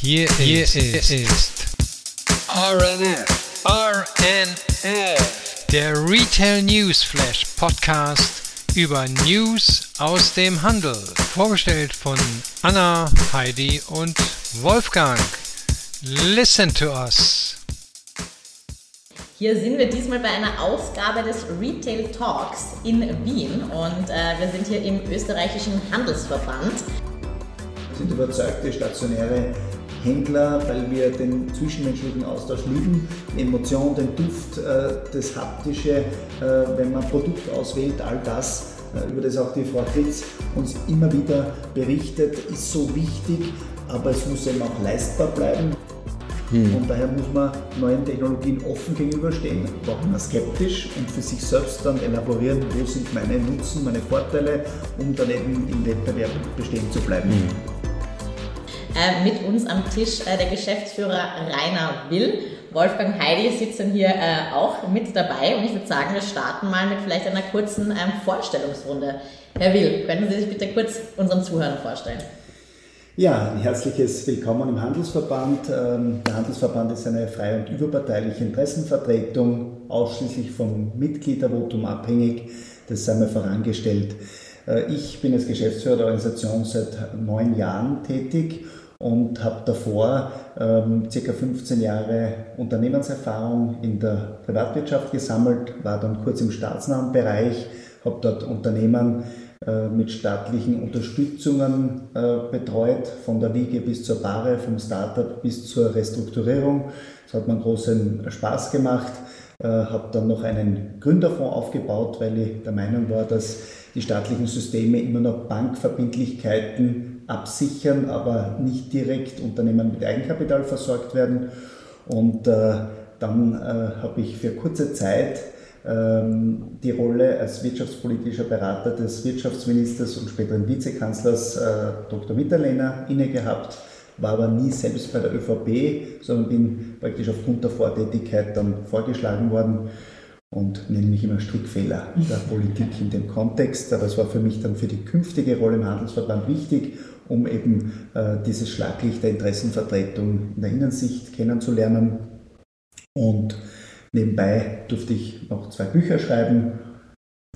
Hier, Hier ist, ist RNF. RNF. Der Retail News Flash Podcast über News aus dem Handel. Vorgestellt von Anna, Heidi und Wolfgang. Listen to us. Hier sind wir diesmal bei einer Ausgabe des Retail Talks in Wien und äh, wir sind hier im österreichischen Handelsverband. Wir sind überzeugte stationäre Händler, weil wir den zwischenmenschlichen Austausch lieben, die Emotion, den Duft, äh, das Haptische, äh, wenn man ein Produkt auswählt, all das, äh, über das auch die Frau Fritz uns immer wieder berichtet, ist so wichtig, aber es muss eben auch leistbar bleiben. Hm. Und daher muss man neuen Technologien offen gegenüberstehen, auch immer skeptisch und für sich selbst dann elaborieren, wo sind meine Nutzen, meine Vorteile, um dann eben im Wettbewerb bestehen zu bleiben. Hm. Äh, mit uns am Tisch äh, der Geschäftsführer Rainer Will. Wolfgang Heidi sitzen hier äh, auch mit dabei und ich würde sagen, wir starten mal mit vielleicht einer kurzen ähm, Vorstellungsrunde. Herr Will, könnten Sie sich bitte kurz unseren Zuhörern vorstellen? Ja, ein herzliches Willkommen im Handelsverband. Ähm, der Handelsverband ist eine freie und überparteiliche Interessenvertretung, ausschließlich vom Mitgliedervotum abhängig. Das sei mir vorangestellt. Ich bin als Geschäftsführer der Organisation seit neun Jahren tätig und habe davor ähm, circa 15 Jahre Unternehmenserfahrung in der Privatwirtschaft gesammelt, war dann kurz im staatsnahen Bereich, habe dort Unternehmen äh, mit staatlichen Unterstützungen äh, betreut, von der Wiege bis zur Bahre, vom Startup bis zur Restrukturierung. Das hat mir großen Spaß gemacht. Äh, habe dann noch einen Gründerfonds aufgebaut, weil ich der Meinung war, dass die staatlichen Systeme immer noch Bankverbindlichkeiten absichern, aber nicht direkt Unternehmen mit Eigenkapital versorgt werden. Und äh, dann äh, habe ich für kurze Zeit ähm, die Rolle als wirtschaftspolitischer Berater des Wirtschaftsministers und späteren Vizekanzlers äh, Dr. Mitterlehner inne gehabt, war aber nie selbst bei der ÖVP, sondern bin praktisch aufgrund der Vortätigkeit dann vorgeschlagen worden und nenne mich immer Strickfehler der Politik in dem Kontext. Aber es war für mich dann für die künftige Rolle im Handelsverband wichtig um eben äh, dieses Schlaglicht der Interessenvertretung in der Innensicht kennenzulernen. Und nebenbei durfte ich noch zwei Bücher schreiben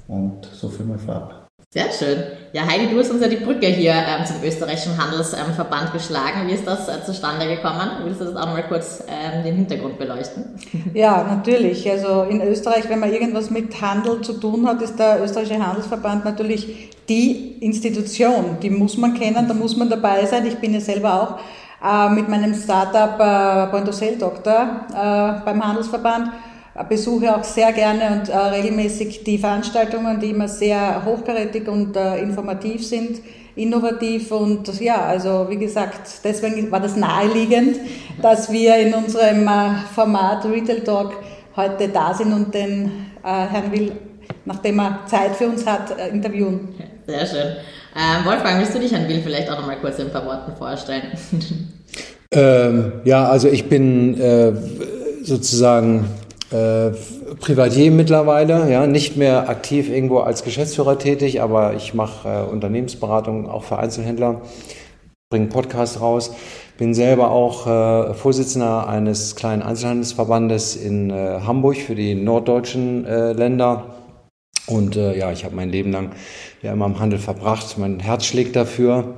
und so viel mal vorab. Sehr schön. Ja, Heidi, du hast uns ja die Brücke hier ähm, zum österreichischen Handelsverband ähm, geschlagen. Wie ist das äh, zustande gekommen? Willst du das auch mal kurz ähm, den Hintergrund beleuchten? Ja, natürlich. Also in Österreich, wenn man irgendwas mit Handel zu tun hat, ist der österreichische Handelsverband natürlich die Institution. Die muss man kennen, da muss man dabei sein. Ich bin ja selber auch äh, mit meinem Startup äh, Point of Sale Doktor äh, beim Handelsverband besuche auch sehr gerne und äh, regelmäßig die Veranstaltungen, die immer sehr hochkarätig und äh, informativ sind, innovativ und ja, also wie gesagt, deswegen war das naheliegend, dass wir in unserem äh, Format Retail Talk heute da sind und den äh, Herrn Will, nachdem er Zeit für uns hat, äh, interviewen. Sehr schön. Ähm, Wolfgang, willst du dich Herrn Will vielleicht auch noch mal kurz in ein paar Worten vorstellen? Ähm, ja, also ich bin äh, sozusagen äh, Privatier mittlerweile, ja, nicht mehr aktiv irgendwo als Geschäftsführer tätig, aber ich mache äh, Unternehmensberatung auch für Einzelhändler, bringe Podcast raus, bin selber auch äh, Vorsitzender eines kleinen Einzelhandelsverbandes in äh, Hamburg für die norddeutschen äh, Länder. Und äh, ja, ich habe mein Leben lang ja immer im Handel verbracht. Mein Herz schlägt dafür.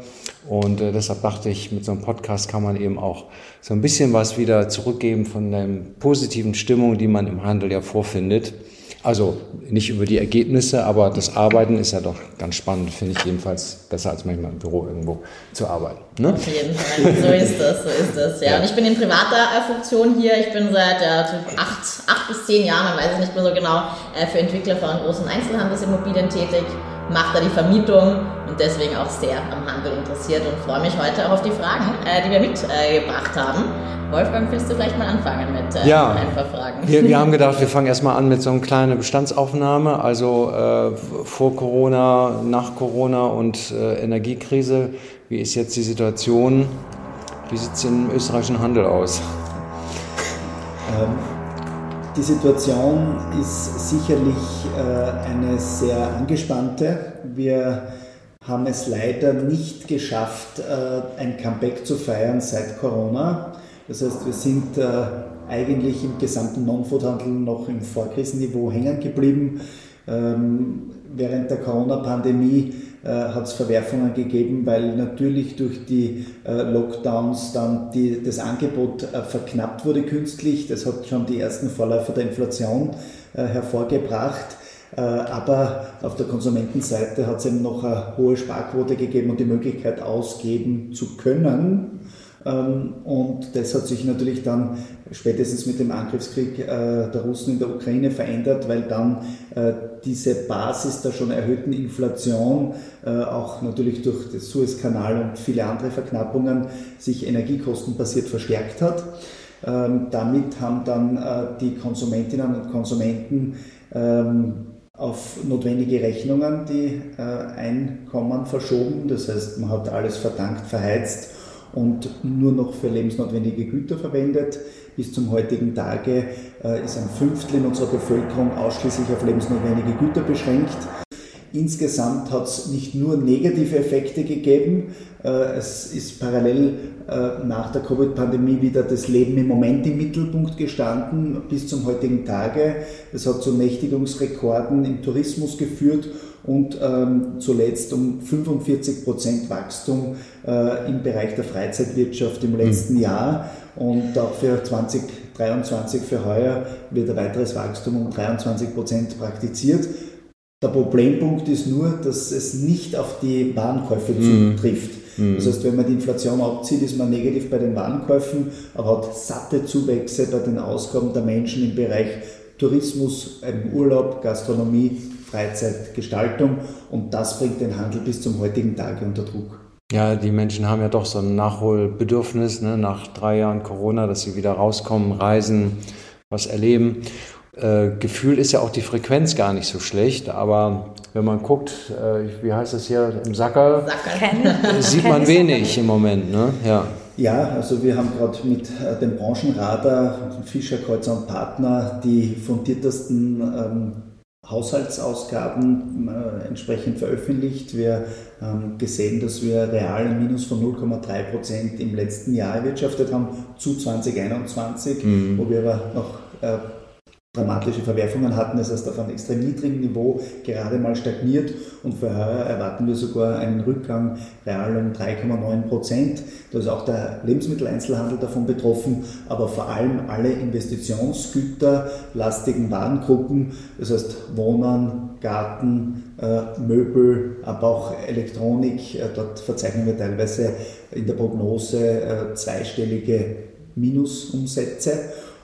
Und äh, deshalb dachte ich, mit so einem Podcast kann man eben auch so ein bisschen was wieder zurückgeben von der positiven Stimmung, die man im Handel ja vorfindet. Also nicht über die Ergebnisse, aber das Arbeiten ist ja doch ganz spannend, finde ich jedenfalls besser als manchmal im Büro irgendwo zu arbeiten. Ne? Auf jeden Fall, so ist das, so ist das. Ja. ja. Und ich bin in privater äh, Funktion hier. Ich bin seit ja, acht, acht bis zehn Jahren, man weiß es nicht mehr so genau, äh, für Entwickler von großen Einzelhandelsimmobilien tätig mache da die Vermietung und deswegen auch sehr am Handel interessiert und freue mich heute auch auf die Fragen, äh, die wir mitgebracht äh, haben. Wolfgang, willst du vielleicht mal anfangen mit äh, ja, ein paar Fragen? Wir, wir haben gedacht, wir fangen erstmal an mit so einer kleinen Bestandsaufnahme, also äh, vor Corona, nach Corona und äh, Energiekrise. Wie ist jetzt die Situation? Wie sieht es im österreichischen Handel aus? Ähm die Situation ist sicherlich äh, eine sehr angespannte. Wir haben es leider nicht geschafft, äh, ein Comeback zu feiern seit Corona. Das heißt, wir sind äh, eigentlich im gesamten Non-Food-Handel noch im Vorkrisenniveau hängen geblieben. Ähm, während der Corona-Pandemie äh, hat es Verwerfungen gegeben, weil natürlich durch die Lockdowns dann die, das Angebot verknappt wurde künstlich. Das hat schon die ersten Vorläufer der Inflation hervorgebracht. Äh, aber auf der Konsumentenseite hat es eben noch eine hohe Sparquote gegeben und die Möglichkeit ausgeben zu können. Ähm, und das hat sich natürlich dann spätestens mit dem Angriffskrieg äh, der Russen in der Ukraine verändert, weil dann äh, diese Basis der schon erhöhten Inflation, auch natürlich durch den Suezkanal und viele andere Verknappungen, sich energiekostenbasiert verstärkt hat. Ähm, damit haben dann die Konsumentinnen und Konsumenten ähm, auf notwendige Rechnungen die äh, Einkommen verschoben. Das heißt, man hat alles verdankt, verheizt und nur noch für lebensnotwendige Güter verwendet. Bis zum heutigen Tage äh, ist ein Fünftel in unserer Bevölkerung ausschließlich auf lebensnotwendige Güter beschränkt. Insgesamt hat es nicht nur negative Effekte gegeben, äh, es ist parallel äh, nach der Covid-Pandemie wieder das Leben im Moment im Mittelpunkt gestanden bis zum heutigen Tage. Es hat zu Nächtigungsrekorden im Tourismus geführt und ähm, zuletzt um 45 Prozent Wachstum äh, im Bereich der Freizeitwirtschaft im letzten mhm. Jahr. Und auch für 2023, für heuer, wird ein weiteres Wachstum um 23 Prozent praktiziert. Der Problempunkt ist nur, dass es nicht auf die Warenkäufe mhm. zutrifft. Mhm. Das heißt, wenn man die Inflation abzieht, ist man negativ bei den Warenkäufen, aber hat satte Zuwächse bei den Ausgaben der Menschen im Bereich Tourismus, Urlaub, Gastronomie, Freizeit, Gestaltung und das bringt den Handel bis zum heutigen Tage unter Druck. Ja, die Menschen haben ja doch so ein Nachholbedürfnis ne, nach drei Jahren Corona, dass sie wieder rauskommen, reisen, was erleben. Äh, Gefühl ist ja auch die Frequenz gar nicht so schlecht, aber wenn man guckt, äh, wie heißt das hier im Sacker, Sacker. sieht man wenig im Moment. Ne? Ja. ja, also wir haben gerade mit äh, dem Branchenradar, Fischer, Kreuzer und Partner, die fundiertesten ähm, Haushaltsausgaben äh, entsprechend veröffentlicht. Wir haben gesehen, dass wir real ein Minus von 0,3 Prozent im letzten Jahr erwirtschaftet haben zu 2021, mhm. wo wir aber noch äh, dramatische Verwerfungen hatten. Das heißt, auf einem extrem niedrigen Niveau gerade mal stagniert und für heuer erwarten wir sogar einen Rückgang real um 3,9 Prozent. Da ist auch der Lebensmitteleinzelhandel davon betroffen, aber vor allem alle investitionsgüterlastigen Warengruppen, das heißt Wohnen, Garten, äh, Möbel, aber auch Elektronik. Äh, dort verzeichnen wir teilweise in der Prognose äh, zweistellige Minusumsätze.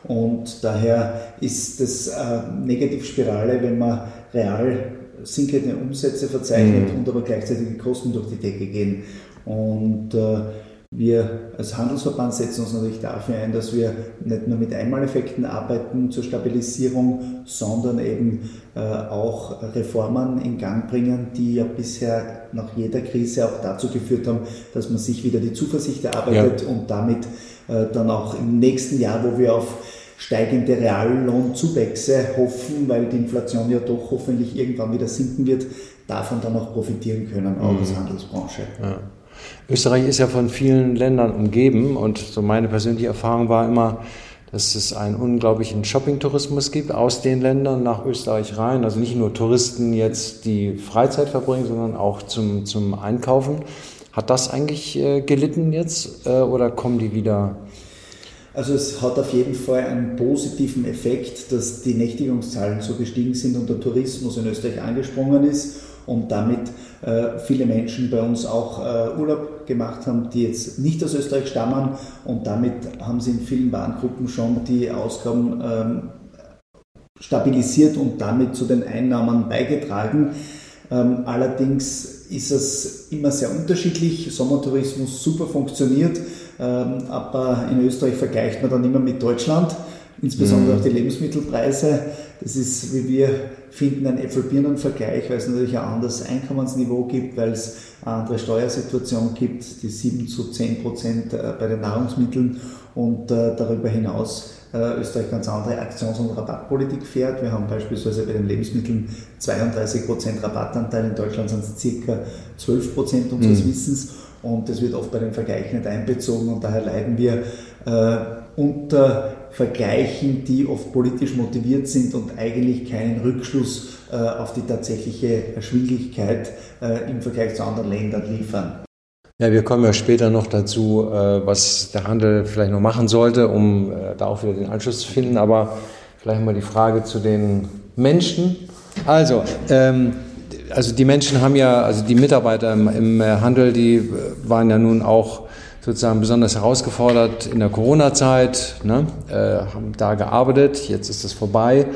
Und daher ist das eine Negativspirale, wenn man real sinkende Umsätze verzeichnet mhm. und aber gleichzeitig die Kosten durch die Decke gehen. Und äh, wir als Handelsverband setzen uns natürlich dafür ein, dass wir nicht nur mit Einmaleffekten arbeiten zur Stabilisierung, sondern eben äh, auch Reformen in Gang bringen, die ja bisher nach jeder Krise auch dazu geführt haben, dass man sich wieder die Zuversicht erarbeitet ja. und damit dann auch im nächsten Jahr, wo wir auf steigende Reallohnzuwächse hoffen, weil die Inflation ja doch hoffentlich irgendwann wieder sinken wird, davon dann auch profitieren können, auch mhm. als Handelsbranche. Ja. Österreich ist ja von vielen Ländern umgeben und so meine persönliche Erfahrung war immer, dass es einen unglaublichen Shopping-Tourismus gibt aus den Ländern nach Österreich rein. Also nicht nur Touristen jetzt, die Freizeit verbringen, sondern auch zum, zum Einkaufen. Hat das eigentlich äh, gelitten jetzt äh, oder kommen die wieder? Also es hat auf jeden Fall einen positiven Effekt, dass die Nächtigungszahlen so gestiegen sind und der Tourismus in Österreich angesprungen ist und damit äh, viele Menschen bei uns auch äh, Urlaub gemacht haben, die jetzt nicht aus Österreich stammen und damit haben sie in vielen Warengruppen schon die Ausgaben ähm, stabilisiert und damit zu den Einnahmen beigetragen. Ähm, allerdings ist es immer sehr unterschiedlich. Sommertourismus super funktioniert, ähm, aber in Österreich vergleicht man dann immer mit Deutschland insbesondere mhm. auch die Lebensmittelpreise das ist, wie wir finden, ein Äpfel-Birnen-Vergleich, weil es natürlich ein anderes Einkommensniveau gibt, weil es eine andere Steuersituation gibt, die 7 zu 10 Prozent äh, bei den Nahrungsmitteln und äh, darüber hinaus äh, Österreich ganz andere Aktions- und Rabattpolitik fährt. Wir haben beispielsweise bei den Lebensmitteln 32 Prozent Rabattanteil, in Deutschland sind es circa 12 Prozent unseres mhm. Wissens und das wird oft bei den Vergleichen nicht einbezogen und daher leiden wir äh, unter Vergleichen, die oft politisch motiviert sind und eigentlich keinen Rückschluss äh, auf die tatsächliche Erschwinglichkeit äh, im Vergleich zu anderen Ländern liefern. Ja, wir kommen ja später noch dazu, äh, was der Handel vielleicht noch machen sollte, um äh, da auch wieder den Anschluss zu finden. Aber vielleicht mal die Frage zu den Menschen. Also, ähm, also die Menschen haben ja, also die Mitarbeiter im, im Handel, die waren ja nun auch sozusagen besonders herausgefordert in der Corona-Zeit, ne, äh, haben da gearbeitet, jetzt ist es vorbei.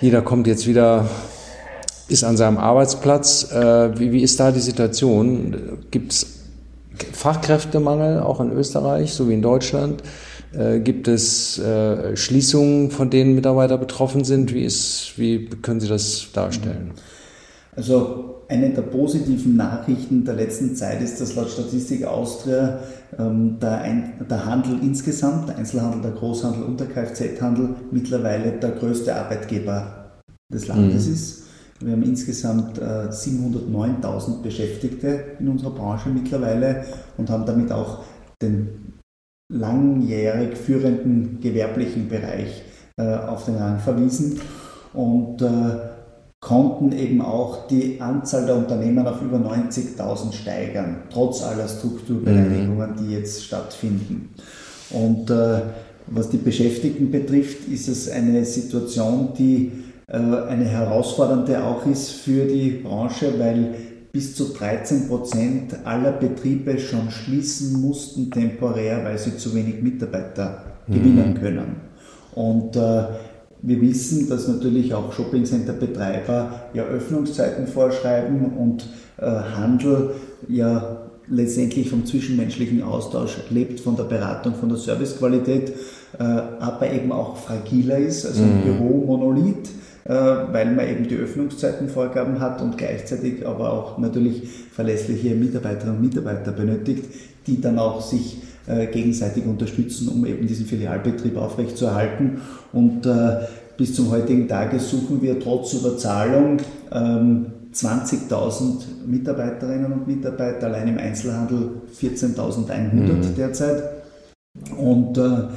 Jeder kommt jetzt wieder, ist an seinem Arbeitsplatz. Äh, wie, wie ist da die Situation? Gibt es Fachkräftemangel auch in Österreich, so wie in Deutschland? Äh, gibt es äh, Schließungen, von denen Mitarbeiter betroffen sind? Wie, ist, wie können Sie das darstellen? Also eine der positiven Nachrichten der letzten Zeit ist, dass laut Statistik Austria ähm, der, Ein der Handel insgesamt, der Einzelhandel, der Großhandel und der Kfz-Handel mittlerweile der größte Arbeitgeber des Landes mhm. ist. Wir haben insgesamt äh, 709.000 Beschäftigte in unserer Branche mittlerweile und haben damit auch den langjährig führenden gewerblichen Bereich äh, auf den Rang verwiesen. Und äh, konnten eben auch die Anzahl der Unternehmen auf über 90.000 steigern, trotz aller Strukturbereinigungen, mhm. die jetzt stattfinden. Und äh, was die Beschäftigten betrifft, ist es eine Situation, die äh, eine herausfordernde auch ist für die Branche, weil bis zu 13 Prozent aller Betriebe schon schließen mussten temporär, weil sie zu wenig Mitarbeiter mhm. gewinnen können. Und äh, wir wissen, dass natürlich auch Shoppingcenter-Betreiber ja Öffnungszeiten vorschreiben und äh, Handel ja letztendlich vom zwischenmenschlichen Austausch lebt, von der Beratung, von der Servicequalität, äh, aber eben auch fragiler ist, also ein mhm. Büro-Monolith, äh, weil man eben die Öffnungszeitenvorgaben hat und gleichzeitig aber auch natürlich verlässliche Mitarbeiterinnen und Mitarbeiter benötigt, die dann auch sich äh, gegenseitig unterstützen, um eben diesen Filialbetrieb aufrechtzuerhalten. Und äh, bis zum heutigen Tage suchen wir trotz Überzahlung 20.000 ähm, Mitarbeiterinnen und Mitarbeiter, allein im Einzelhandel 14.100 mhm. derzeit. Und äh,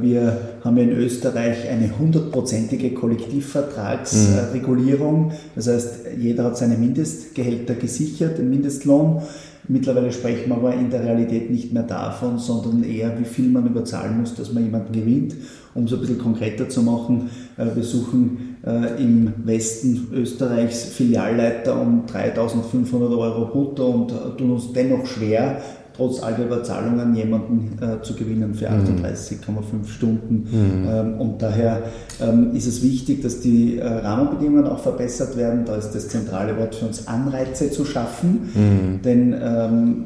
wir haben in Österreich eine hundertprozentige Kollektivvertragsregulierung. Das heißt, jeder hat seine Mindestgehälter gesichert, den Mindestlohn. Mittlerweile sprechen wir aber in der Realität nicht mehr davon, sondern eher, wie viel man überzahlen muss, dass man jemanden gewinnt. Um es ein bisschen konkreter zu machen, äh, wir suchen äh, im Westen Österreichs Filialleiter um 3500 Euro brutto und äh, tun uns dennoch schwer, trotz all der Überzahlungen jemanden äh, zu gewinnen für 38,5 mhm. Stunden. Mhm. Ähm, und daher ähm, ist es wichtig, dass die äh, Rahmenbedingungen auch verbessert werden. Da ist das zentrale Wort für uns Anreize zu schaffen. Mhm. Denn ähm,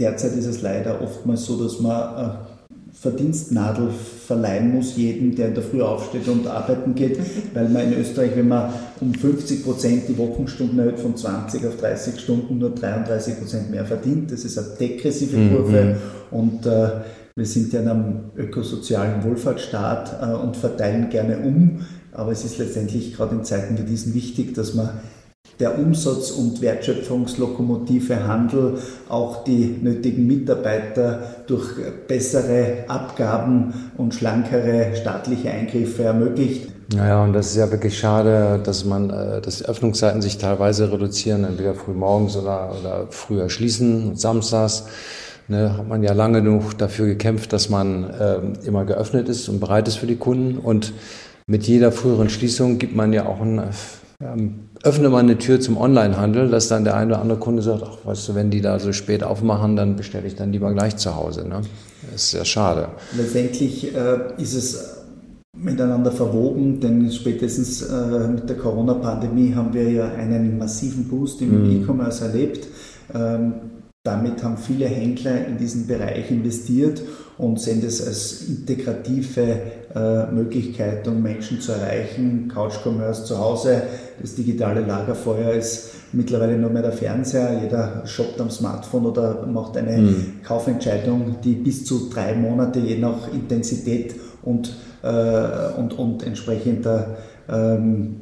derzeit ist es leider oftmals so, dass man äh, Verdienstnadel verleihen muss, jedem, der in der Früh aufsteht und arbeiten geht, weil man in Österreich, wenn man um 50 Prozent die Wochenstunden erhöht von 20 auf 30 Stunden, nur 33 Prozent mehr verdient. Das ist eine degressive mhm. Kurve mhm. und äh, wir sind ja in einem ökosozialen Wohlfahrtsstaat äh, und verteilen gerne um, aber es ist letztendlich gerade in Zeiten wie diesen wichtig, dass man der Umsatz- und Wertschöpfungslokomotive Handel auch die nötigen Mitarbeiter durch bessere Abgaben und schlankere staatliche Eingriffe ermöglicht. Naja, und das ist ja wirklich schade, dass man, äh, dass Öffnungszeiten sich teilweise reduzieren, entweder früh morgens oder, oder früher schließen, samstags. Ne, hat man ja lange genug dafür gekämpft, dass man äh, immer geöffnet ist und bereit ist für die Kunden. Und mit jeder früheren Schließung gibt man ja auch ein ähm, öffne mal eine Tür zum Onlinehandel, dass dann der eine oder andere Kunde sagt, ach, weißt du, wenn die da so spät aufmachen, dann bestelle ich dann lieber gleich zu Hause. Ne? Das ist sehr schade. Letztendlich äh, ist es miteinander verwoben, denn spätestens äh, mit der Corona-Pandemie haben wir ja einen massiven Boost im mhm. E-Commerce erlebt. Ähm, damit haben viele Händler in diesen Bereich investiert und sehen das als integrative äh, Möglichkeit, um Menschen zu erreichen. Couch-Commerce zu Hause, das digitale Lagerfeuer ist mittlerweile nur mehr der Fernseher. Jeder shoppt am Smartphone oder macht eine mhm. Kaufentscheidung, die bis zu drei Monate je nach Intensität und, äh, und, und entsprechender ähm,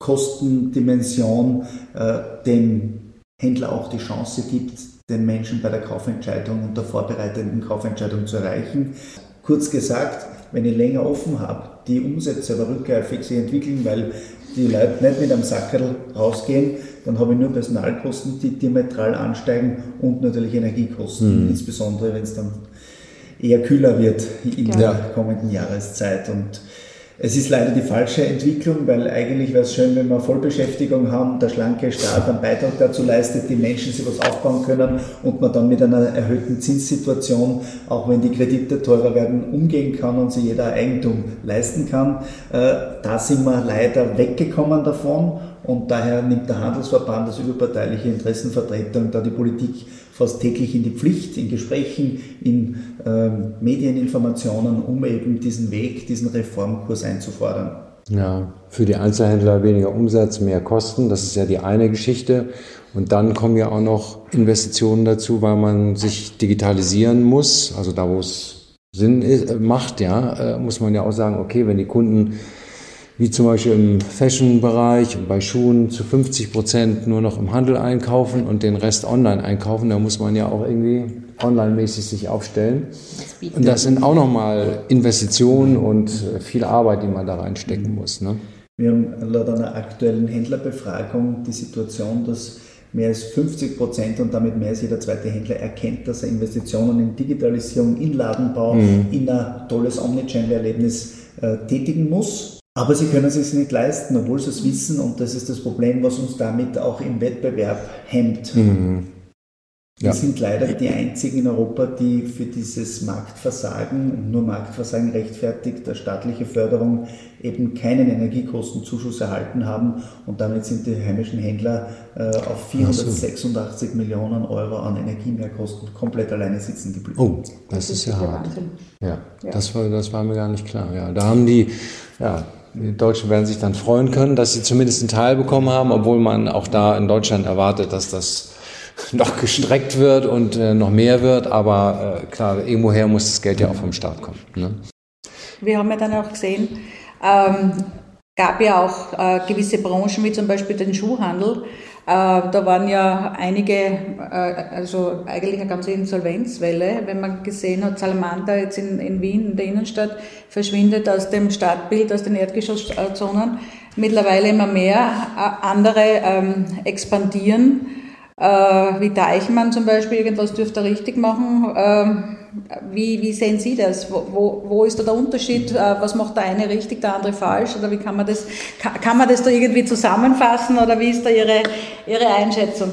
Kostendimension äh, dem Händler auch die Chance gibt, den Menschen bei der Kaufentscheidung und der vorbereitenden Kaufentscheidung zu erreichen. Kurz gesagt, wenn ich länger offen habe, die Umsätze aber rückläufig sich entwickeln, weil die Leute nicht mit einem Sackerl rausgehen, dann habe ich nur Personalkosten, die diametral ansteigen und natürlich Energiekosten, mhm. insbesondere wenn es dann eher kühler wird in ja. der kommenden Jahreszeit. Und es ist leider die falsche Entwicklung, weil eigentlich wäre es schön, wenn wir Vollbeschäftigung haben, der schlanke Staat einen Beitrag dazu leistet, die Menschen sich was aufbauen können und man dann mit einer erhöhten Zinssituation, auch wenn die Kredite teurer werden, umgehen kann und sich jeder Eigentum leisten kann. Äh, da sind wir leider weggekommen davon und daher nimmt der Handelsverband als überparteiliche Interessenvertretung da die Politik fast täglich in die Pflicht, in Gesprächen, in äh, Medieninformationen, um eben diesen Weg, diesen Reformkurs einzufordern. Ja, für die Einzelhändler weniger Umsatz, mehr Kosten, das ist ja die eine Geschichte. Und dann kommen ja auch noch Investitionen dazu, weil man sich digitalisieren muss. Also da, wo es Sinn ist, macht, ja, äh, muss man ja auch sagen, okay, wenn die Kunden wie zum Beispiel im Fashion-Bereich und bei Schuhen zu 50 Prozent nur noch im Handel einkaufen und den Rest online einkaufen. Da muss man ja auch irgendwie online-mäßig sich aufstellen. Und das sind auch nochmal Investitionen und viel Arbeit, die man da reinstecken muss. Ne? Wir haben laut einer aktuellen Händlerbefragung die Situation, dass mehr als 50 Prozent und damit mehr als jeder zweite Händler erkennt, dass er Investitionen in Digitalisierung, in Ladenbau, mhm. in ein tolles Omnichannel-Erlebnis äh, tätigen muss aber sie können es sich nicht leisten, obwohl sie es wissen und das ist das Problem, was uns damit auch im Wettbewerb hemmt. Mhm. Wir sind leider die einzigen in Europa, die für dieses Marktversagen, und nur Marktversagen rechtfertigt, der staatliche Förderung eben keinen Energiekostenzuschuss erhalten haben und damit sind die heimischen Händler äh, auf 486 so. Millionen Euro an Energiemehrkosten komplett alleine sitzen geblieben. Oh, das, das ist ja hart. Ja, ja, Das, war, das war mir gar nicht klar. Ja, da haben die, ja, die Deutschen werden sich dann freuen können, dass sie zumindest einen Teil bekommen haben, obwohl man auch da in Deutschland erwartet, dass das noch gestreckt wird und äh, noch mehr wird. Aber äh, klar, irgendwoher muss das Geld ja auch vom Staat kommen. Ne? Wir haben ja dann auch gesehen, ähm, gab ja auch äh, gewisse Branchen, wie zum Beispiel den Schuhhandel, da waren ja einige, äh, also eigentlich eine ganze Insolvenzwelle, wenn man gesehen hat, Salamander jetzt in, in Wien, in der Innenstadt, verschwindet aus dem Stadtbild, aus den Erdgeschosszonen. Mittlerweile immer mehr äh, andere ähm, expandieren, wie Deichmann zum Beispiel, irgendwas dürfte richtig machen. Ähm, wie, wie sehen Sie das? Wo, wo, wo ist da der Unterschied? Äh, was macht der eine richtig, der andere falsch? Oder wie kann man das, kann, man das da irgendwie zusammenfassen? Oder wie ist da Ihre, Ihre Einschätzung?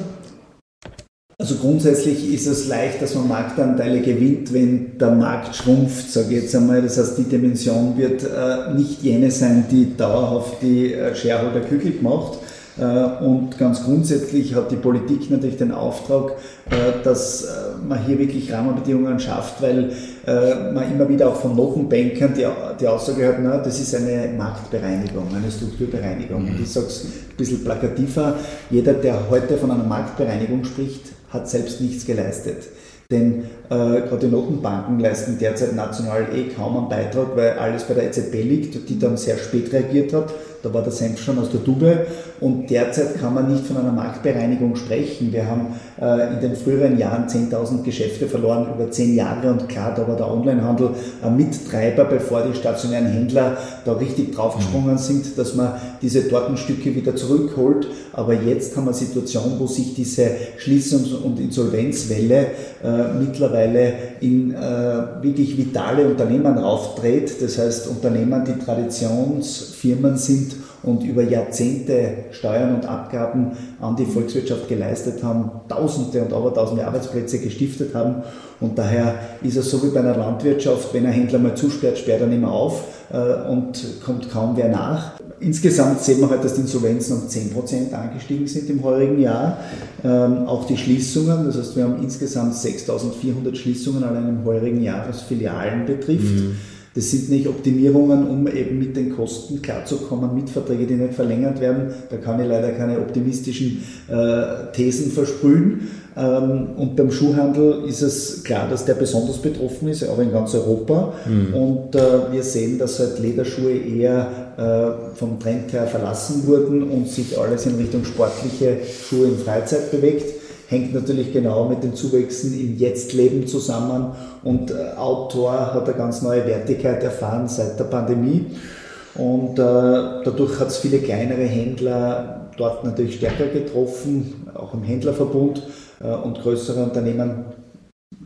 Also grundsätzlich ist es leicht, dass man Marktanteile gewinnt, wenn der Markt schrumpft, sage ich jetzt einmal. Das heißt, die Dimension wird äh, nicht jene sein, die dauerhaft die äh, Shareholder glücklich macht. Äh, und ganz grundsätzlich hat die Politik natürlich den Auftrag, äh, dass äh, man hier wirklich Rahmenbedingungen schafft, weil man immer wieder auch von Notenbankern die, die Aussage hört, na, das ist eine Marktbereinigung, eine Strukturbereinigung. Und ich sage es ein bisschen plakativer, jeder, der heute von einer Marktbereinigung spricht, hat selbst nichts geleistet. Denn äh, gerade die Notenbanken leisten derzeit national eh kaum einen Beitrag, weil alles bei der EZB liegt, die dann sehr spät reagiert hat. Da war der Senf schon aus der Tube und derzeit kann man nicht von einer Marktbereinigung sprechen. Wir haben äh, in den früheren Jahren 10.000 Geschäfte verloren über 10 Jahre und klar, da war der Onlinehandel ein Mittreiber, bevor die stationären Händler da richtig draufgesprungen sind, dass man diese Tortenstücke wieder zurückholt. Aber jetzt haben wir eine Situation, wo sich diese Schließungs- und Insolvenzwelle äh, mittlerweile in äh, wirklich vitale Unternehmen raufdreht. Das heißt Unternehmen, die Traditionsfirmen sind und über Jahrzehnte Steuern und Abgaben an die Volkswirtschaft geleistet haben, Tausende und Abertausende Arbeitsplätze gestiftet haben. Und daher ist es so wie bei einer Landwirtschaft, wenn ein Händler mal zusperrt, sperrt er nicht mehr auf äh, und kommt kaum wer nach. Insgesamt sehen wir halt, dass die Insolvenzen um 10% angestiegen sind im heurigen Jahr. Ähm, auch die Schließungen, das heißt, wir haben insgesamt 6.400 Schließungen allein im heurigen Jahr, was Filialen betrifft. Mhm. Das sind nicht Optimierungen, um eben mit den Kosten klarzukommen, Mietverträge, die nicht verlängert werden. Da kann ich leider keine optimistischen äh, Thesen versprühen. Ähm, und beim Schuhhandel ist es klar, dass der besonders betroffen ist, auch in ganz Europa. Mhm. Und äh, wir sehen, dass halt Lederschuhe eher vom Trend her verlassen wurden und sich alles in Richtung sportliche Schuhe in Freizeit bewegt. Hängt natürlich genau mit den Zuwächsen im Jetztleben zusammen und äh, Outdoor hat eine ganz neue Wertigkeit erfahren seit der Pandemie. Und äh, dadurch hat es viele kleinere Händler dort natürlich stärker getroffen, auch im Händlerverbund äh, und größere Unternehmen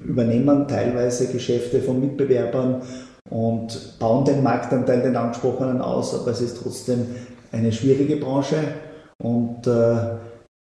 übernehmen teilweise Geschäfte von Mitbewerbern und bauen den Marktanteil den angesprochenen aus, aber es ist trotzdem eine schwierige Branche und äh,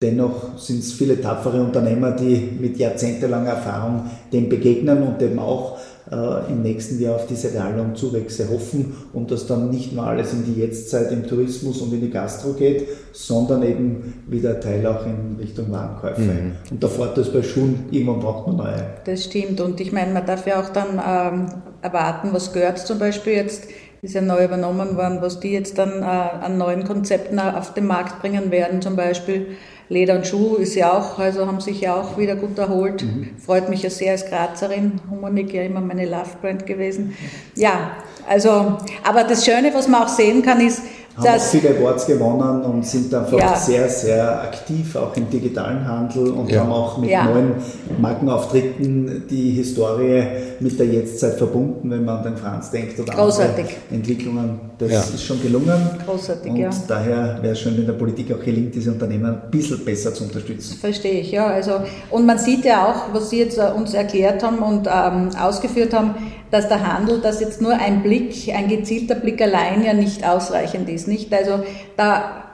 Dennoch sind es viele tapfere Unternehmer, die mit jahrzehntelanger Erfahrung dem begegnen und eben auch äh, im nächsten Jahr auf diese Reallohnzuwächse hoffen und dass dann nicht nur alles in die Jetztzeit im Tourismus und in die Gastro geht, sondern eben wieder ein Teil auch in Richtung Warenkäufe. Mhm. Und der Vorteil ist bei Schuhen, irgendwann braucht man neue. Das stimmt und ich meine, man darf ja auch dann ähm, erwarten, was gehört zum Beispiel jetzt ist ja neu übernommen worden, was die jetzt dann äh, an neuen Konzepten auf den Markt bringen werden, zum Beispiel Leder und Schuh ist ja auch, also haben sich ja auch wieder gut erholt. Mhm. Freut mich ja sehr als Grazerin. Humanik ja immer meine Love Brand gewesen. Ja, also, aber das Schöne, was man auch sehen kann, ist, haben das, auch viele Awards gewonnen und sind einfach ja. sehr, sehr aktiv, auch im digitalen Handel und ja. haben auch mit ja. neuen Markenauftritten die Historie mit der Jetztzeit verbunden, wenn man an den Franz denkt oder Großartig. andere Entwicklungen. Das ist schon gelungen. Großartig, und ja. daher wäre es schön, wenn der Politik auch gelingt, diese Unternehmen ein bisschen besser zu unterstützen. Verstehe ich, ja. Also, und man sieht ja auch, was Sie jetzt äh, uns erklärt haben und ähm, ausgeführt haben, dass der Handel, dass jetzt nur ein Blick, ein gezielter Blick allein ja nicht ausreichend ist, nicht? Also da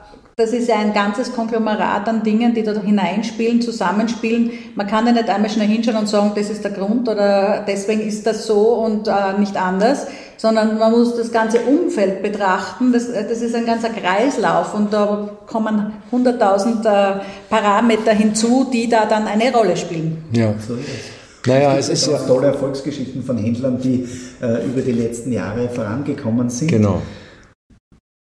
das ist ja ein ganzes Konglomerat an Dingen, die da hineinspielen, zusammenspielen. Man kann ja nicht einmal schnell hinschauen und sagen, das ist der Grund oder deswegen ist das so und äh, nicht anders, sondern man muss das ganze Umfeld betrachten. Das, das ist ein ganzer Kreislauf und da kommen 100.000 äh, Parameter hinzu, die da dann eine Rolle spielen. Ja, so ist es. Naja, es ist ja tolle Erfolgsgeschichten von Händlern, die äh, über die letzten Jahre vorangekommen sind. Genau.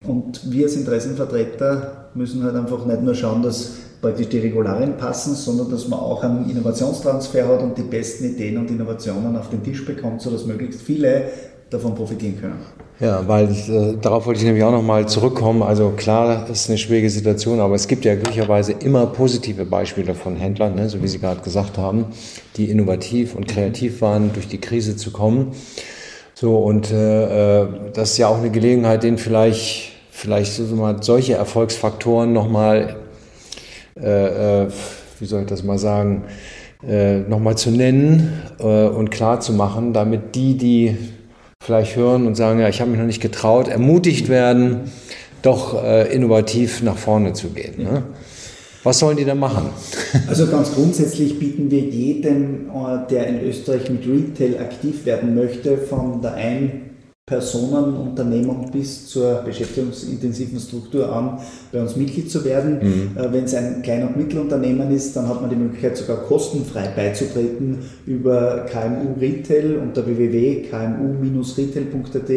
Und wir als Interessenvertreter müssen halt einfach nicht nur schauen, dass praktisch die Regularien passen, sondern dass man auch einen Innovationstransfer hat und die besten Ideen und Innovationen auf den Tisch bekommt, sodass möglichst viele davon profitieren können. Ja, weil äh, darauf wollte ich nämlich auch nochmal zurückkommen. Also klar, es ist eine schwierige Situation, aber es gibt ja glücklicherweise immer positive Beispiele von Händlern, ne, so wie Sie gerade gesagt haben, die innovativ und kreativ waren, durch die Krise zu kommen. So, und äh, äh das ist ja auch eine Gelegenheit, denen vielleicht, vielleicht so mal solche Erfolgsfaktoren nochmal, äh, äh, wie soll ich das mal sagen, äh, nochmal zu nennen äh, und klar zu machen, damit die, die vielleicht hören und sagen, ja, ich habe mich noch nicht getraut, ermutigt werden, doch äh, innovativ nach vorne zu gehen. Ne? Was sollen die da machen? Also ganz grundsätzlich bieten wir jedem, äh, der in Österreich mit Retail aktiv werden möchte, von der ein Personenunternehmung bis zur beschäftigungsintensiven Struktur an, bei uns Mitglied zu werden. Mhm. Äh, wenn es ein Klein- und Mittelunternehmen ist, dann hat man die Möglichkeit, sogar kostenfrei beizutreten über KMU Retail unter www.kmu-retail.at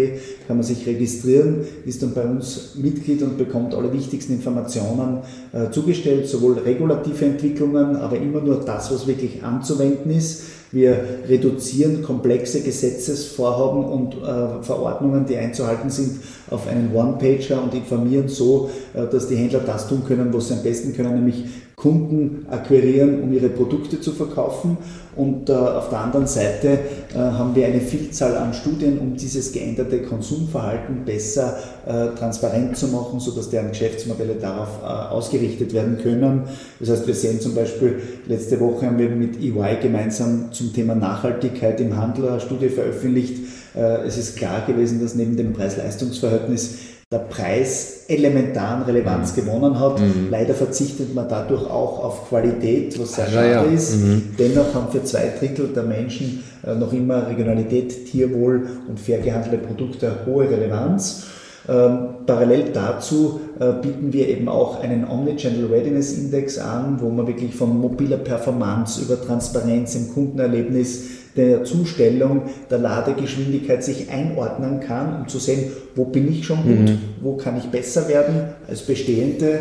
kann man sich registrieren, ist dann bei uns Mitglied und bekommt alle wichtigsten Informationen äh, zugestellt, sowohl regulative Entwicklungen, aber immer nur das, was wirklich anzuwenden ist wir reduzieren komplexe Gesetzesvorhaben und äh, Verordnungen, die einzuhalten sind, auf einen One-Pager und informieren so, äh, dass die Händler das tun können, was sie am besten können, nämlich Kunden akquirieren, um ihre Produkte zu verkaufen. Und äh, auf der anderen Seite äh, haben wir eine Vielzahl an Studien, um dieses geänderte Konsumverhalten besser äh, transparent zu machen, sodass deren Geschäftsmodelle darauf äh, ausgerichtet werden können. Das heißt, wir sehen zum Beispiel, letzte Woche haben wir mit EY gemeinsam zum Thema Nachhaltigkeit im Handel eine Studie veröffentlicht. Äh, es ist klar gewesen, dass neben dem Preis-Leistungs-Verhältnis der Preis elementaren Relevanz mhm. gewonnen hat. Mhm. Leider verzichtet man dadurch auch auf Qualität, was sehr ja, schade ja. ist. Mhm. Dennoch haben für zwei Drittel der Menschen äh, noch immer Regionalität, Tierwohl und fair gehandelte Produkte hohe Relevanz. Ähm, parallel dazu äh, bieten wir eben auch einen Omnichannel Readiness Index an, wo man wirklich von mobiler Performance über Transparenz im Kundenerlebnis der Zustellung, der Ladegeschwindigkeit sich einordnen kann, um zu sehen, wo bin ich schon gut, mhm. wo kann ich besser werden als Bestehende.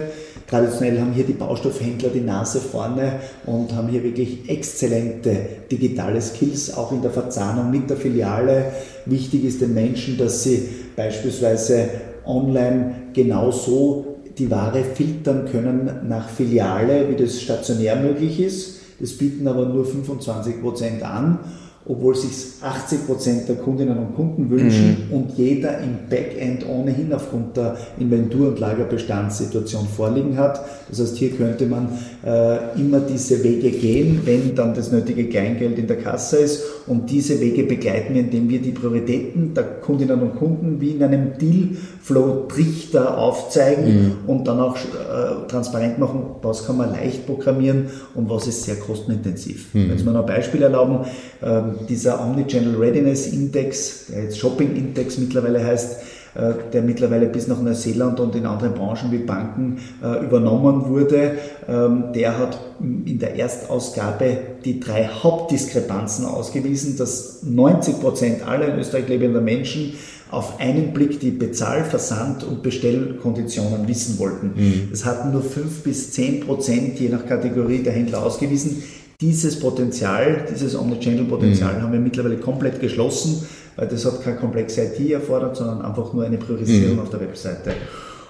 Traditionell haben hier die Baustoffhändler die Nase vorne und haben hier wirklich exzellente digitale Skills, auch in der Verzahnung mit der Filiale. Wichtig ist den Menschen, dass sie beispielsweise online genauso die Ware filtern können nach Filiale, wie das stationär möglich ist. Das bieten aber nur 25 Prozent an obwohl sich 80 Prozent der Kundinnen und Kunden wünschen mhm. und jeder im Backend ohnehin aufgrund der Inventur- und Lagerbestandssituation vorliegen hat. Das heißt, hier könnte man äh, immer diese Wege gehen, wenn dann das nötige Kleingeld in der Kasse ist. Und diese Wege begleiten wir, indem wir die Prioritäten der Kundinnen und Kunden wie in einem Deal-Flow-Trichter aufzeigen mhm. und dann auch äh, transparent machen, was kann man leicht programmieren und was ist sehr kostenintensiv. Mhm. Wenn Sie mir noch ein Beispiel erlauben, ähm, dieser Omnichannel Readiness Index, der jetzt Shopping Index mittlerweile heißt, äh, der mittlerweile bis nach Neuseeland und in anderen Branchen wie Banken äh, übernommen wurde, ähm, der hat in der Erstausgabe die drei Hauptdiskrepanzen ausgewiesen, dass 90 Prozent aller in Österreich lebender Menschen auf einen Blick die Bezahl-, Versand- und Bestellkonditionen wissen wollten. Mhm. Das hatten nur 5 bis 10 Prozent je nach Kategorie der Händler ausgewiesen. Dieses Potenzial, dieses Omnichannel-Potenzial mhm. haben wir mittlerweile komplett geschlossen, weil das hat keine komplexe IT erfordert, sondern einfach nur eine Priorisierung mhm. auf der Webseite.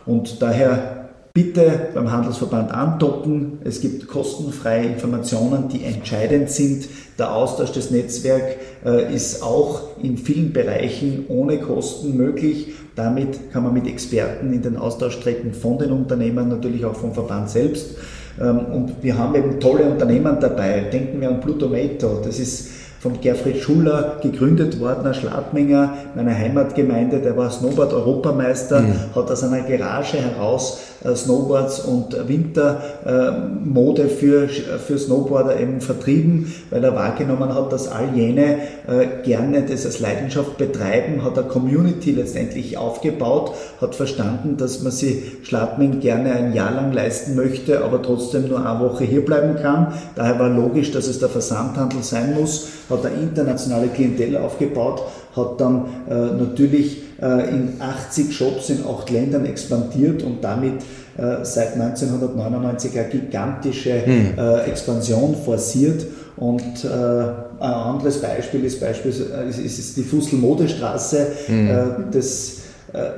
Und daher bitte beim Handelsverband andocken. Es gibt kostenfreie Informationen, die entscheidend sind. Der Austausch des Netzwerks äh, ist auch in vielen Bereichen ohne Kosten möglich. Damit kann man mit Experten in den Austausch treten von den Unternehmen, natürlich auch vom Verband selbst. Ähm, und wir haben eben tolle Unternehmen dabei. Denken wir an Plutomato, das ist von Gerfried Schuller gegründet worden, ein Schladminger, meiner Heimatgemeinde, der war Snowboard-Europameister, mhm. hat aus einer Garage heraus Snowboards und Wintermode für, für Snowboarder eben vertrieben, weil er wahrgenommen hat, dass all jene äh, gerne das als Leidenschaft betreiben, hat eine Community letztendlich aufgebaut, hat verstanden, dass man sich Schladming gerne ein Jahr lang leisten möchte, aber trotzdem nur eine Woche hier bleiben kann. Daher war logisch, dass es der Versandhandel sein muss, hat eine internationale Klientel aufgebaut, hat dann äh, natürlich äh, in 80 Shops in acht Ländern expandiert und damit äh, seit 1999 eine gigantische hm. Äh, Expansion forciert. Und ein anderes Beispiel ist, beispielsweise, ist die Fussel-Modestraße. Hm. das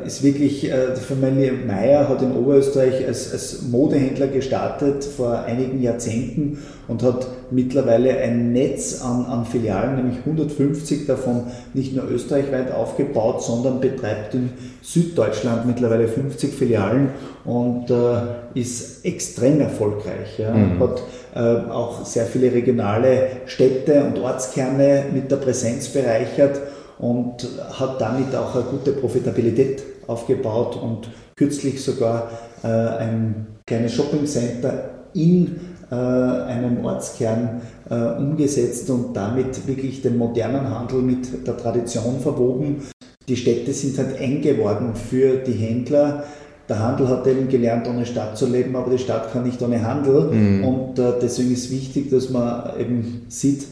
ist wirklich, die Familie Meyer hat in Oberösterreich als, als Modehändler gestartet vor einigen Jahrzehnten und hat mittlerweile ein Netz an, an Filialen, nämlich 150 davon nicht nur österreichweit aufgebaut, sondern betreibt in Süddeutschland mittlerweile 50 Filialen und äh, ist extrem erfolgreich. Ja. Mhm. Hat äh, auch sehr viele regionale Städte und Ortskerne mit der Präsenz bereichert und hat damit auch eine gute Profitabilität aufgebaut und kürzlich sogar äh, ein kleines Shopping Center in äh, einem Ortskern äh, umgesetzt und damit wirklich den modernen Handel mit der Tradition verwoben. Die Städte sind halt eng geworden für die Händler. Der Handel hat eben gelernt, ohne Stadt zu leben, aber die Stadt kann nicht ohne Handel. Mhm. Und äh, deswegen ist wichtig, dass man eben sieht,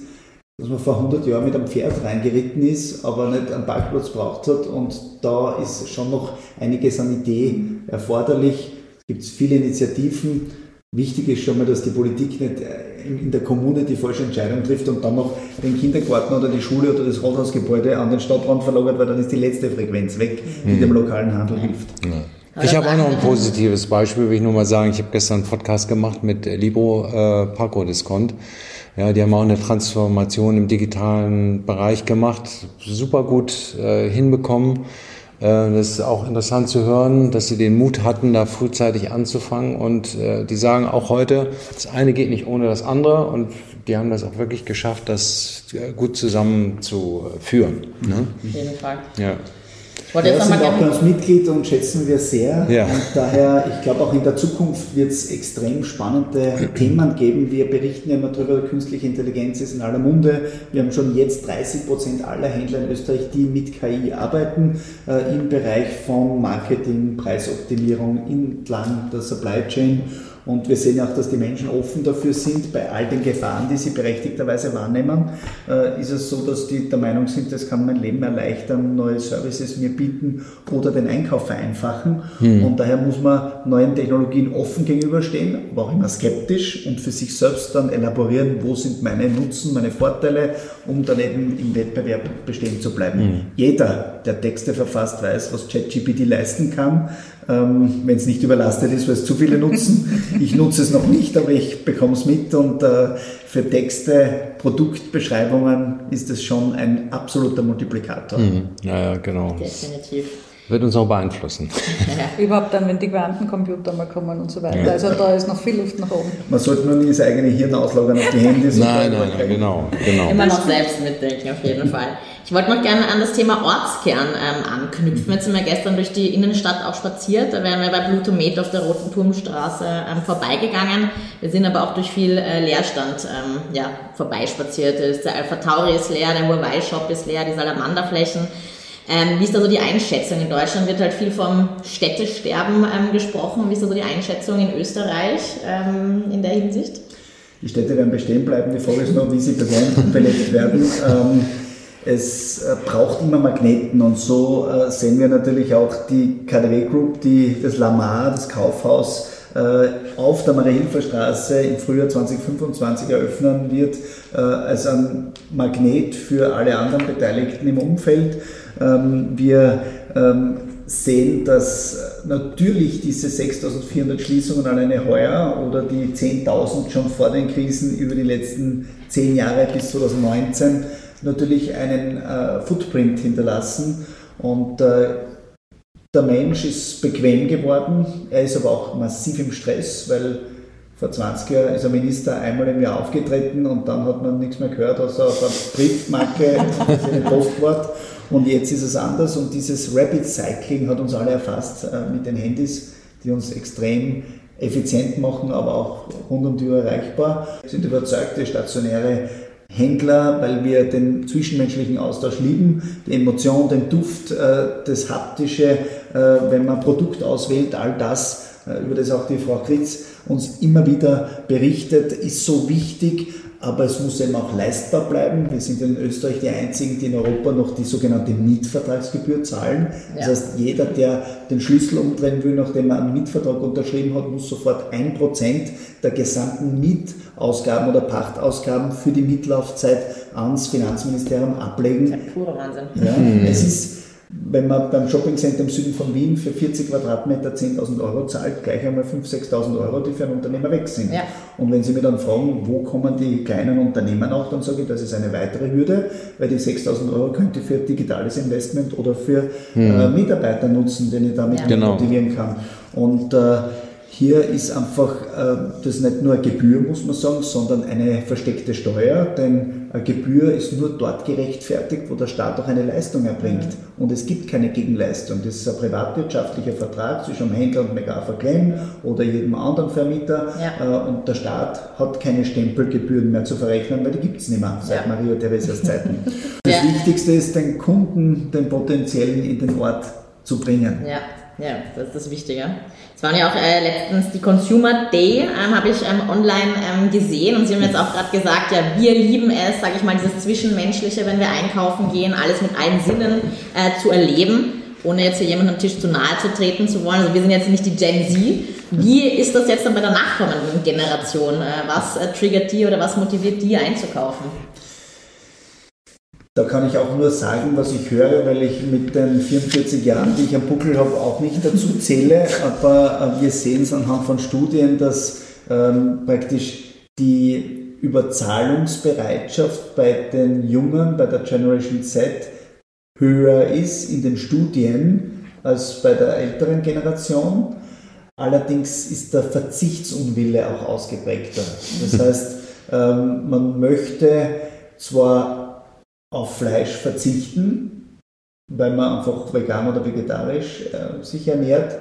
dass man vor 100 Jahren mit einem Pferd reingeritten ist, aber nicht einen Parkplatz braucht hat. Und da ist schon noch einiges an Idee erforderlich. Es gibt viele Initiativen. Wichtig ist schon mal, dass die Politik nicht äh, in der Kommune die falsche Entscheidung trifft und dann noch den Kindergarten oder die Schule oder das Rathausgebäude an den Stadtrand verlagert, weil dann ist die letzte Frequenz weg, die mhm. dem lokalen Handel hilft. Ja. Ich habe auch noch ein positives Beispiel, will ich nur mal sagen. Ich habe gestern einen Podcast gemacht mit Libro äh, Paco Discount. Ja, die haben auch eine Transformation im digitalen Bereich gemacht, super gut äh, hinbekommen. Äh, das ist auch interessant zu hören, dass sie den Mut hatten, da frühzeitig anzufangen. Und äh, die sagen auch heute, das eine geht nicht ohne das andere. Und die haben das auch wirklich geschafft, das äh, gut zusammenzuführen. Ne? Auf jeden Fall. Ja. Wollte ja, sind auch bei uns Mitglied und schätzen wir sehr. Ja. Und daher, ich glaube auch in der Zukunft wird es extrem spannende Themen geben. Wir berichten ja immer darüber, künstliche Intelligenz ist in aller Munde. Wir haben schon jetzt 30 Prozent aller Händler in Österreich, die mit KI arbeiten, äh, im Bereich von Marketing, Preisoptimierung entlang der Supply Chain und wir sehen auch, dass die Menschen offen dafür sind, bei all den Gefahren, die sie berechtigterweise wahrnehmen, äh, ist es so, dass die der Meinung sind, das kann mein Leben erleichtern, neue Services mir bieten oder den Einkauf vereinfachen. Hm. Und daher muss man neuen Technologien offen gegenüberstehen, aber auch immer skeptisch und für sich selbst dann elaborieren, wo sind meine Nutzen, meine Vorteile, um dann eben im Wettbewerb bestehen zu bleiben. Hm. Jeder, der Texte verfasst, weiß, was ChatGPT leisten kann ähm, wenn es nicht überlastet ist, weil es zu viele nutzen. Ich nutze es noch nicht, aber ich bekomme es mit und äh, für Texte, Produktbeschreibungen ist es schon ein absoluter Multiplikator. Mhm. Ja, ja, genau. Definitiv. Wird uns auch beeinflussen. Ja. Überhaupt dann, wenn die Quantencomputer mal kommen und so weiter. Ja. Also da ist noch viel Luft nach oben. Man sollte nur nie das eigene Hirn auslagern auf die Handys. nein, nein, nein, genau, genau. Immer noch selbst mitdenken, auf jeden Fall. Ich wollte noch gerne an das Thema Ortskern ähm, anknüpfen. Jetzt sind wir gestern durch die Innenstadt auch spaziert. Da wären wir bei Blutomet auf der Roten Turmstraße ähm, vorbeigegangen. Wir sind aber auch durch viel äh, Leerstand ähm, ja, vorbeispaziert. Der Alpha Tauri ist leer, der Huawei-Shop ist leer, die Salamanderflächen. Ähm, wie ist da so die Einschätzung? In Deutschland wird halt viel vom Städtesterben ähm, gesprochen. Wie ist da so die Einschätzung in Österreich ähm, in der Hinsicht? Die Städte werden bestehen bleiben. Die Frage ist nur, wie sie bewohnt und belebt werden. Ähm, es äh, braucht immer Magneten und so äh, sehen wir natürlich auch die KDW Group, die das Lamar, das Kaufhaus, äh, auf der Mariahilfer im Frühjahr 2025 eröffnen wird, als ein Magnet für alle anderen Beteiligten im Umfeld. Ähm, wir ähm, sehen, dass natürlich diese 6400 Schließungen alleine heuer oder die 10.000 schon vor den Krisen über die letzten 10 Jahre bis 2019 natürlich einen äh, Footprint hinterlassen und äh, der Mensch ist bequem geworden, er ist aber auch massiv im Stress, weil vor 20 Jahren ist ein Minister einmal im Jahr aufgetreten und dann hat man nichts mehr gehört, außer auf eine Briefmarke ein Postwort. Und jetzt ist es anders und dieses Rapid Cycling hat uns alle erfasst äh, mit den Handys, die uns extrem effizient machen, aber auch rund um die Uhr erreichbar. Wir sind überzeugte stationäre Händler, weil wir den zwischenmenschlichen Austausch lieben, die Emotion, den Duft, äh, das Haptische, äh, wenn man Produkt auswählt, all das, über das auch die Frau Kritz uns immer wieder berichtet, ist so wichtig, aber es muss eben auch leistbar bleiben. Wir sind in Österreich die einzigen, die in Europa noch die sogenannte Mietvertragsgebühr zahlen. Ja. Das heißt, jeder, der den Schlüssel umdrehen will, nachdem er einen Mietvertrag unterschrieben hat, muss sofort ein Prozent der gesamten Mietausgaben oder Pachtausgaben für die Mietlaufzeit ans Finanzministerium ablegen. Das ist ein purer Wahnsinn. Ja, mhm. Es ist wenn man beim Shoppingcenter im Süden von Wien für 40 Quadratmeter 10.000 Euro zahlt, gleich einmal 5.000, 6.000 Euro, die für einen Unternehmer weg sind. Ja. Und wenn Sie mir dann fragen, wo kommen die kleinen Unternehmen auch, dann sage ich, das ist eine weitere Hürde, weil die 6.000 Euro könnte ich für digitales Investment oder für hm. äh, Mitarbeiter nutzen, den ich damit ja. genau. motivieren kann. Und äh, hier ist einfach äh, das nicht nur eine Gebühr, muss man sagen, sondern eine versteckte Steuer, denn eine Gebühr ist nur dort gerechtfertigt, wo der Staat auch eine Leistung erbringt. Mhm. Und es gibt keine Gegenleistung. Das ist ein privatwirtschaftlicher Vertrag zwischen dem Händler und McArthur Glen oder jedem anderen Vermieter. Ja. Äh, und der Staat hat keine Stempelgebühren mehr zu verrechnen, weil die gibt es nicht mehr seit ja. Maria Theresias Zeiten. Das ja. Wichtigste ist, den Kunden, den potenziellen in den Ort zu bringen. Ja. Ja, das ist das Wichtige. Es waren ja auch äh, letztens die Consumer Day, ähm, habe ich ähm, online ähm, gesehen und Sie haben jetzt auch gerade gesagt, ja, wir lieben es, sage ich mal, dieses Zwischenmenschliche, wenn wir einkaufen gehen, alles mit allen Sinnen äh, zu erleben, ohne jetzt hier jemandem am Tisch zu nahe zu treten zu wollen. Also wir sind jetzt nicht die Gen Z. Wie ist das jetzt dann bei der nachkommenden Generation? Äh, was äh, triggert die oder was motiviert die einzukaufen? Da kann ich auch nur sagen, was ich höre, weil ich mit den 44 Jahren, die ich am Buckel habe, auch nicht dazu zähle. Aber äh, wir sehen es anhand von Studien, dass ähm, praktisch die Überzahlungsbereitschaft bei den Jungen, bei der Generation Z, höher ist in den Studien als bei der älteren Generation. Allerdings ist der Verzichtsunwille auch ausgeprägter. Das heißt, ähm, man möchte zwar auf Fleisch verzichten, weil man einfach vegan oder vegetarisch äh, sich ernährt.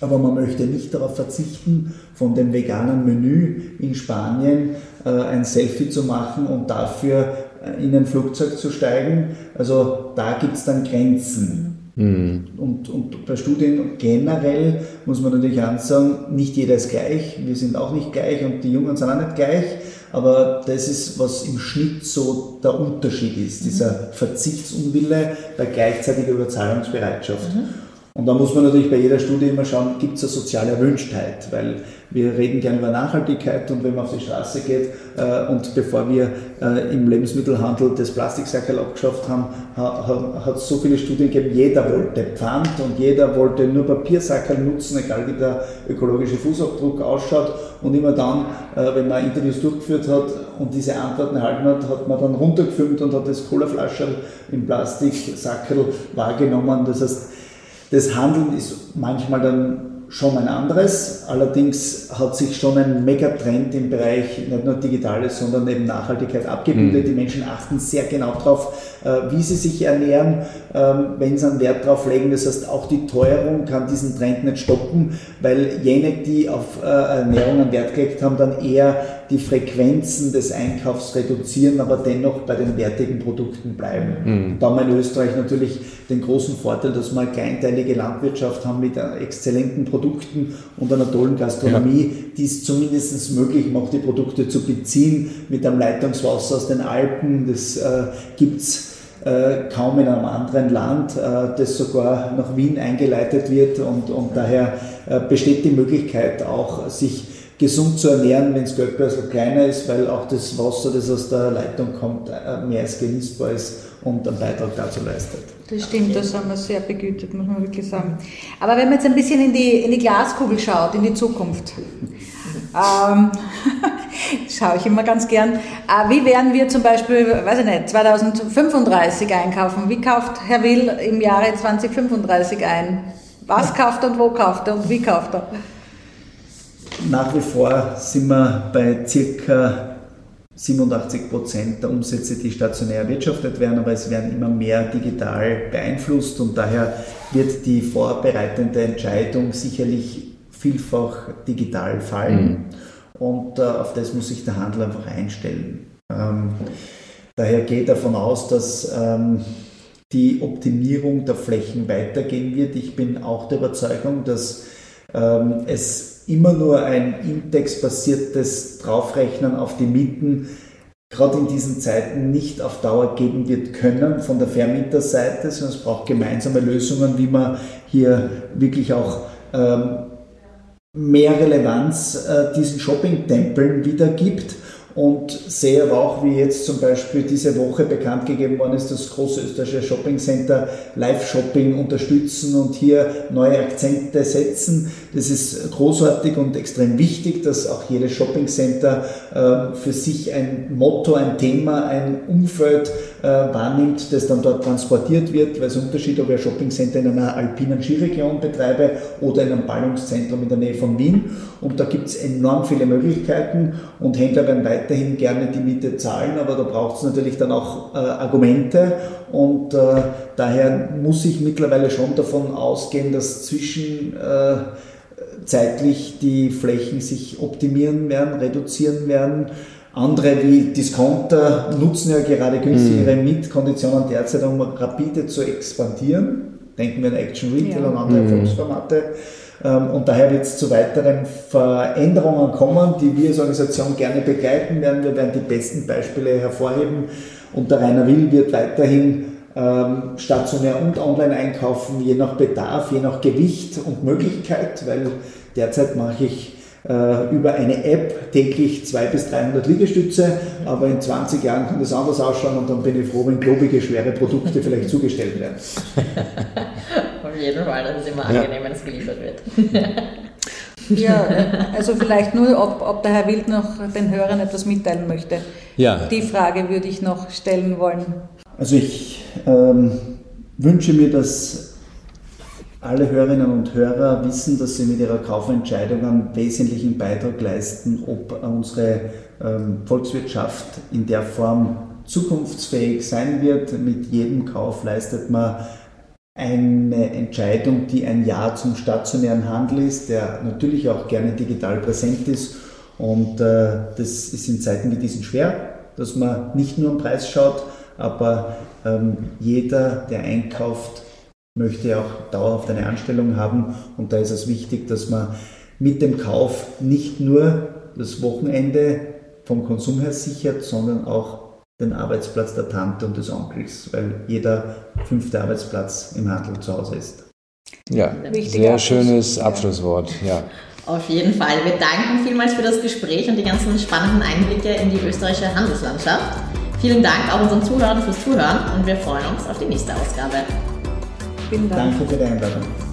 Aber man möchte nicht darauf verzichten, von dem veganen Menü in Spanien äh, ein Selfie zu machen und dafür äh, in ein Flugzeug zu steigen. Also da gibt es dann Grenzen. Mhm. Und, und bei Studien generell muss man natürlich ansagen, nicht jeder ist gleich, wir sind auch nicht gleich und die Jungen sind auch nicht gleich, aber das ist, was im Schnitt so der Unterschied ist, dieser Verzichtsunwille bei gleichzeitiger Überzahlungsbereitschaft. Mhm. Und da muss man natürlich bei jeder Studie immer schauen, gibt es eine soziale Erwünschtheit, weil wir reden gerne über Nachhaltigkeit und wenn man auf die Straße geht äh, und bevor wir äh, im Lebensmittelhandel das Plastiksackerl abgeschafft haben, hat es so viele Studien gegeben, jeder wollte Pfand und jeder wollte nur Papiersackerl nutzen, egal wie der ökologische Fußabdruck ausschaut. Und immer dann, äh, wenn man Interviews durchgeführt hat und diese Antworten erhalten hat, hat man dann runtergefilmt und hat das Colaflascherl im Plastiksackerl wahrgenommen. Das heißt, das Handeln ist manchmal dann schon ein anderes. Allerdings hat sich schon ein Megatrend im Bereich nicht nur Digitales, sondern eben Nachhaltigkeit abgebildet. Mhm. Die Menschen achten sehr genau darauf, äh, wie sie sich ernähren, ähm, wenn sie einen Wert darauf legen. Das heißt, auch die Teuerung kann diesen Trend nicht stoppen, weil jene, die auf äh, Ernährung einen Wert gelegt haben, dann eher die Frequenzen des Einkaufs reduzieren, aber dennoch bei den wertigen Produkten bleiben. Mhm. Da haben wir in Österreich natürlich den großen Vorteil, dass wir eine kleinteilige Landwirtschaft haben mit exzellenten Produkten und einer tollen Gastronomie, ja. die es zumindest möglich macht, die Produkte zu beziehen mit einem Leitungswasser aus den Alpen. Das äh, gibt es äh, kaum in einem anderen Land, äh, das sogar nach Wien eingeleitet wird und, und daher äh, besteht die Möglichkeit auch, sich gesund zu ernähren, wenn das Geldbörsel kleiner ist, weil auch das Wasser, das aus der Leitung kommt, äh, mehr als genießbar ist und einen Beitrag dazu leistet. Das stimmt, das haben wir sehr begütet, muss man wirklich sagen. Aber wenn man jetzt ein bisschen in die, in die Glaskugel schaut, in die Zukunft, ähm, schaue ich immer ganz gern, äh, wie werden wir zum Beispiel, weiß ich nicht, 2035 einkaufen? Wie kauft Herr Will im Jahre 2035 ein? Was kauft er und wo kauft er und wie kauft er? Nach wie vor sind wir bei circa 87 Prozent der Umsätze, die stationär erwirtschaftet werden, aber es werden immer mehr digital beeinflusst und daher wird die vorbereitende Entscheidung sicherlich vielfach digital fallen mhm. und äh, auf das muss sich der Handel einfach einstellen. Ähm, daher geht davon aus, dass ähm, die Optimierung der Flächen weitergehen wird. Ich bin auch der Überzeugung, dass ähm, es immer nur ein indexbasiertes Draufrechnen auf die Mieten gerade in diesen Zeiten nicht auf Dauer geben wird können von der Vermieterseite, sondern es braucht gemeinsame Lösungen, wie man hier wirklich auch ähm, mehr Relevanz äh, diesen Shopping-Tempeln wiedergibt und sehe aber auch, wie jetzt zum Beispiel diese Woche bekannt gegeben worden ist, das große österreichische Shopping Center Live-Shopping unterstützen und hier neue Akzente setzen. Das ist großartig und extrem wichtig, dass auch jedes Shopping Center äh, für sich ein Motto, ein Thema, ein Umfeld äh, wahrnimmt, das dann dort transportiert wird, weil es ein Unterschied, ob ich ein Shopping Center in einer alpinen Skiregion betreibe oder in einem Ballungszentrum in der Nähe von Wien. Und da gibt es enorm viele Möglichkeiten und Händler werden weiter weiterhin gerne die Miete zahlen, aber da braucht es natürlich dann auch äh, Argumente und äh, daher muss ich mittlerweile schon davon ausgehen, dass zwischenzeitlich äh, die Flächen sich optimieren werden, reduzieren werden. Andere wie Discounter nutzen ja gerade günstigere mhm. Mietkonditionen derzeit, um rapide zu expandieren. Denken wir an Action Retail ja. und andere mhm. Erfolgsformate. Ähm, und daher wird es zu weiteren Veränderungen kommen, die wir als Organisation gerne begleiten werden. Wir werden die besten Beispiele hervorheben und der Rainer Will wird weiterhin ähm, stationär und online einkaufen, je nach Bedarf, je nach Gewicht und Möglichkeit, weil derzeit mache ich über eine App täglich 200 bis 300 Liegestütze, aber in 20 Jahren kann das anders ausschauen und dann bin ich froh, wenn globige, schwere Produkte vielleicht zugestellt werden. Auf jeden Fall, dass es immer angenehm, wenn es geliefert wird. Ja, also vielleicht nur, ob, ob der Herr Wild noch den Hörern etwas mitteilen möchte. Ja. Die Frage würde ich noch stellen wollen. Also ich ähm, wünsche mir, dass alle Hörerinnen und Hörer wissen, dass sie mit ihrer Kaufentscheidung einen wesentlichen Beitrag leisten, ob unsere ähm, Volkswirtschaft in der Form zukunftsfähig sein wird. Mit jedem Kauf leistet man eine Entscheidung, die ein Ja zum stationären Handel ist, der natürlich auch gerne digital präsent ist. Und äh, das ist in Zeiten wie diesen schwer, dass man nicht nur am Preis schaut, aber ähm, jeder, der einkauft, möchte auch dauerhaft eine Anstellung haben. Und da ist es wichtig, dass man mit dem Kauf nicht nur das Wochenende vom Konsum her sichert, sondern auch den Arbeitsplatz der Tante und des Onkels, weil jeder fünfte Arbeitsplatz im Handel zu Hause ist. Ja, sehr schönes Abschlusswort, ja. Auf jeden Fall. Wir danken vielmals für das Gespräch und die ganzen spannenden Einblicke in die österreichische Handelslandschaft. Vielen Dank auch unseren Zuhörern fürs Zuhören und wir freuen uns auf die nächste Ausgabe. Vielen Dank. Danke für die Einladung.